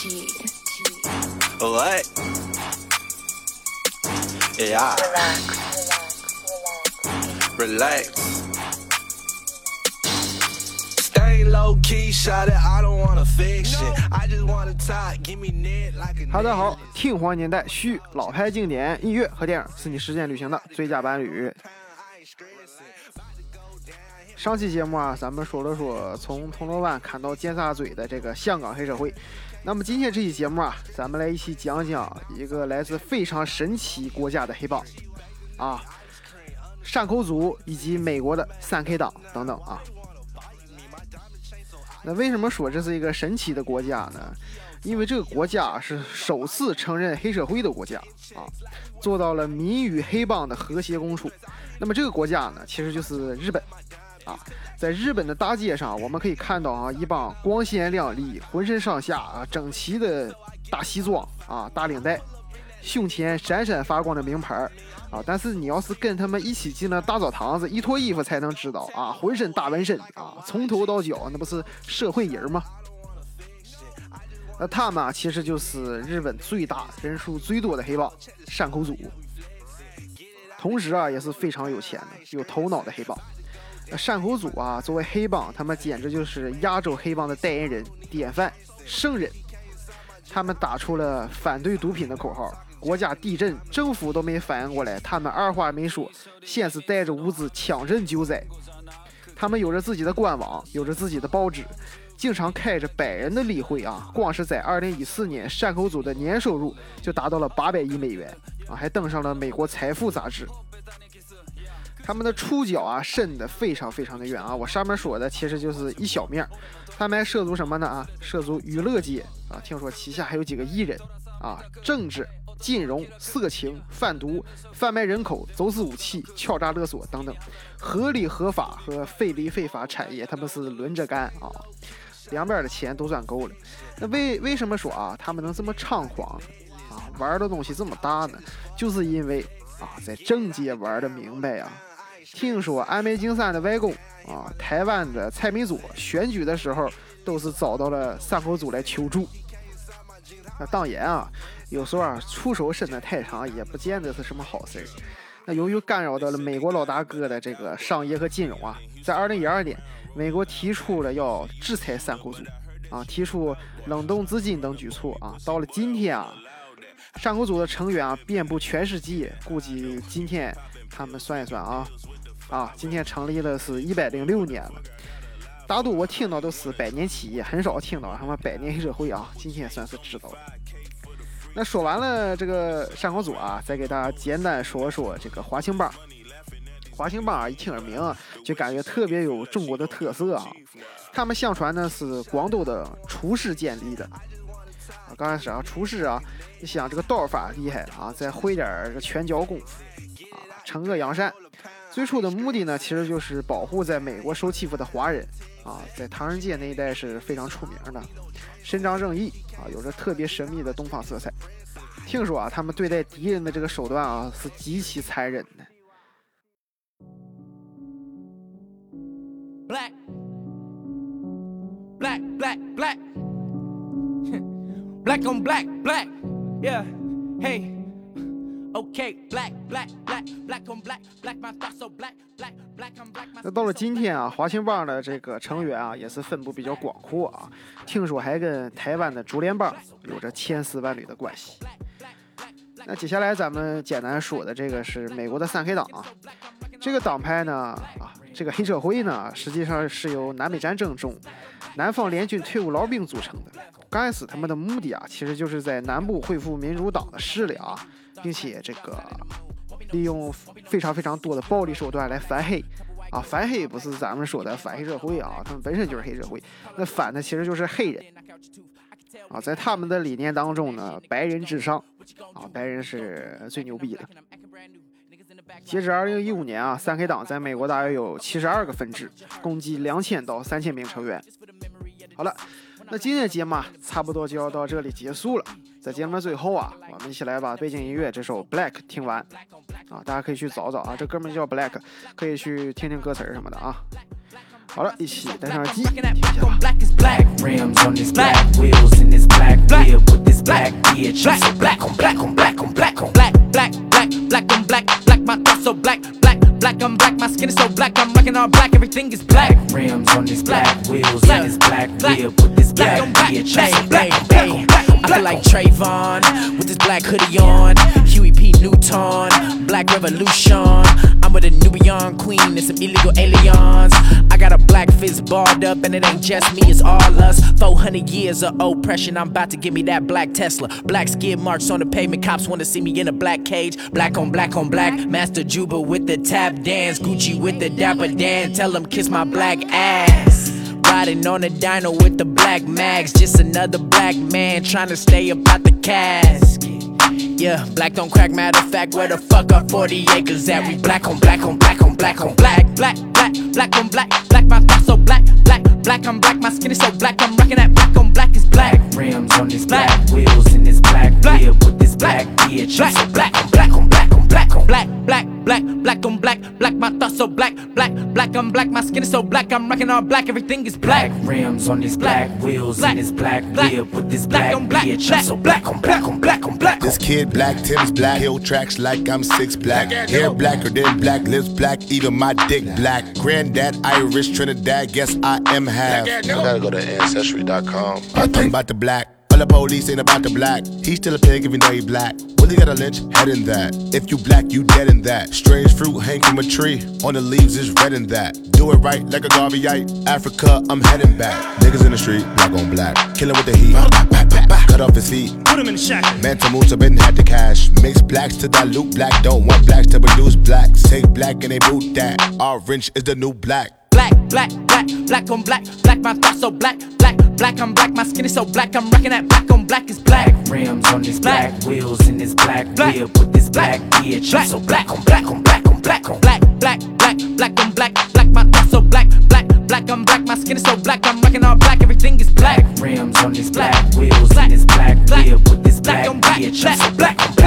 What? Yeah. Relax. Stay low key, shot it. I don't wanna fiction. I just wanna talk. Give me net like a. 哈喽，大家好，听黄年代续老牌经典音乐和电影是你实践旅行的最佳伴侣。上期节目啊，咱们说了说从铜锣湾砍到尖沙咀的这个香港黑社会。那么今天这期节目啊，咱们来一起讲讲一个来自非常神奇国家的黑帮啊，山口组以及美国的三 K 党等等啊。那为什么说这是一个神奇的国家呢？因为这个国家是首次承认黑社会的国家啊，做到了民与黑帮的和谐共处。那么这个国家呢，其实就是日本。啊，在日本的大街上，我们可以看到啊，一帮光鲜亮丽、浑身上下啊整齐的大西装啊、大领带，胸前闪闪发光的名牌啊。但是你要是跟他们一起进了大澡堂子，一脱衣服才能知道啊，浑身大纹身啊，从头到脚那不是社会人吗？那他们啊，其实就是日本最大、人数最多的黑帮山口组，同时啊，也是非常有钱的、有头脑的黑帮。山口组啊，作为黑帮，他们简直就是亚洲黑帮的代言人、典范、圣人。他们打出了反对毒品的口号，国家地震，政府都没反应过来，他们二话没说，先是带着物资抢赈救灾。他们有着自己的官网，有着自己的报纸，经常开着百人的例会啊。光是在2014年，山口组的年收入就达到了800亿美元啊，还登上了美国财富杂志。他们的触角啊，伸得非常非常的远啊！我上面说的其实就是一小面儿。他们还涉足什么呢？啊，涉足娱乐界啊！听说旗下还有几个艺人啊，政治、金融、色情、贩毒、贩卖人口、走私武器、敲诈勒索等等，合理合法和非理非法产业，他们是轮着干啊！两边的钱都赚够了。那为为什么说啊，他们能这么猖狂啊，玩的东西这么大呢？就是因为啊，在政界玩的明白呀。听说安倍晋三的外公啊，台湾的蔡美佐选举的时候都是找到了三口组来求助。那当然啊，有时候啊，出手伸得太长也不见得是什么好事儿。那由于干扰到了美国老大哥的这个商业和金融啊，在二零一二年，美国提出了要制裁三口组啊，提出冷冻资金等举措啊。到了今天啊，山口组的成员啊遍布全世界，估计今天他们算一算啊。啊，今天成立了是一百零六年了，大多我听到都是百年企业，很少听到什么百年黑社会啊。今天算是知道了。那说完了这个山口组啊，再给大家简单说说这个华青帮。华青帮啊，一听耳名就感觉特别有中国的特色啊。他们相传呢是广东的厨师建立的。啊，刚开始啊，厨师啊，你想这个刀法厉害啊，再会点这拳脚功夫啊，惩恶扬善。最初的目的呢，其实就是保护在美国受欺负的华人啊，在唐人街那一带是非常出名的，伸张正义啊，有着特别神秘的东方色彩。听说啊，他们对待敌人的这个手段啊，是极其残忍的。Black, black, black, black, black on black, black, yeah, hey. Ok black black black black on black black my thoughts so black black black on black 那到了今天啊华兴帮的这个成员啊也是分布比较广阔啊听说还跟台湾的竹联帮有着千丝万缕的关系。那接下来咱们简单说的这个是美国的三黑党啊。这个党派呢，啊，这个黑社会呢，实际上是由南北战争中南方联军退伍老兵组成的。刚开始他们的目的啊，其实就是在南部恢复民主党的势力啊。并且这个利用非常非常多的暴力手段来反黑啊，反黑不是咱们说的反黑社会啊，他们本身就是黑社会，那反的其实就是黑人啊，在他们的理念当中呢，白人至上啊，白人是最牛逼的。截止二零一五年啊，三 K 党在美国大约有七十二个分支，共计两千到三千名成员。好了。那今天的节目啊，差不多就要到这里结束了。在节目的最后啊，我们一起来把背景音乐这首《Black》听完啊，大家可以去找找啊，这哥们叫 Black，可以去听听歌词什么的啊。好了，一起戴上耳机 Rocking 听 that 一下 black 吧 so black, black, black. I'm black. My skin is so black. I'm rocking all black. Everything is black. Black rims on this black, wheels Black. in this black, Black. whip with this Black black on black. Black, I'm black, black black, black black, black. black. I feel like Trayvon with this black hoodie on, Huey P. Newton, Black Revolution. I'm with a Nubian queen and some illegal aliens. I fist balled up, and it ain't just me, it's all us. 400 years of oppression, I'm about to give me that black Tesla. Black skid marks on the pavement, cops wanna see me in a black cage. Black on black on black, Master Juba with the tap dance, Gucci with the dapper Dan. Tell them kiss my black ass. Riding on a dino with the black mags, just another black man trying to stay up out the casket. Yeah, black don't crack. Matter of fact, where the fuck are 40 acres at? We black on black on black on black on black. Black, black, black on black, black. My thoughts so black, black, black. I'm black. My skin is so black. I'm rocking that black on black is black. Rims on this Black. black, wheels in this black, Black. whip with this black bitch. Black. so black black on black black on Black, black, black, black on black, black. My thoughts so black, black, black. I'm black. My skin is so black. I'm rocking all black. Everything is black. Black rims on this black, Black. wheels Black. in this black, Black. whip with this Black black, on black. bitch. Black. I'm so black on black on black on black. This kid black, Tim's black, hill tracks like I'm six black. Hair blacker than black, lips black, even my dick black. Granddad Irish Trinidad, guess I am half. I gotta go to ancestry.com. I'm about the black. All the police ain't about the black. He's still a pig even though he black. Willie got a lynch, head in that. If you black, you dead in that. Strange fruit hang from a tree. On the leaves is red in that. Do it right like a Garveyite. Africa, I'm heading back. Niggas in the street, black on black. Killing with the heat. Cut off his feet. Put him in the shack. Manta Moose been had the cash. Mix blacks to dilute black. Don't want blacks to produce blacks. Take black and they boot that. Orange is the new black. Black, black, black, black on black, black. My thoughts so black, black, black. I'm black. My skin is so black. I'm rocking that black on black is black. black Rims on this Black. black, wheels in this black, Black. whip with this black bitch. Black. So black on black on black on black on Black, black, black, black on black, black. My thoughts so black, black, black. I'm black. My skin is so black. I'm rocking all black. Everything is black. rims on this Black. black, wheels Black. in this black, Black. whip with this Black black on black. bitch. Black. So black black black black on. Black.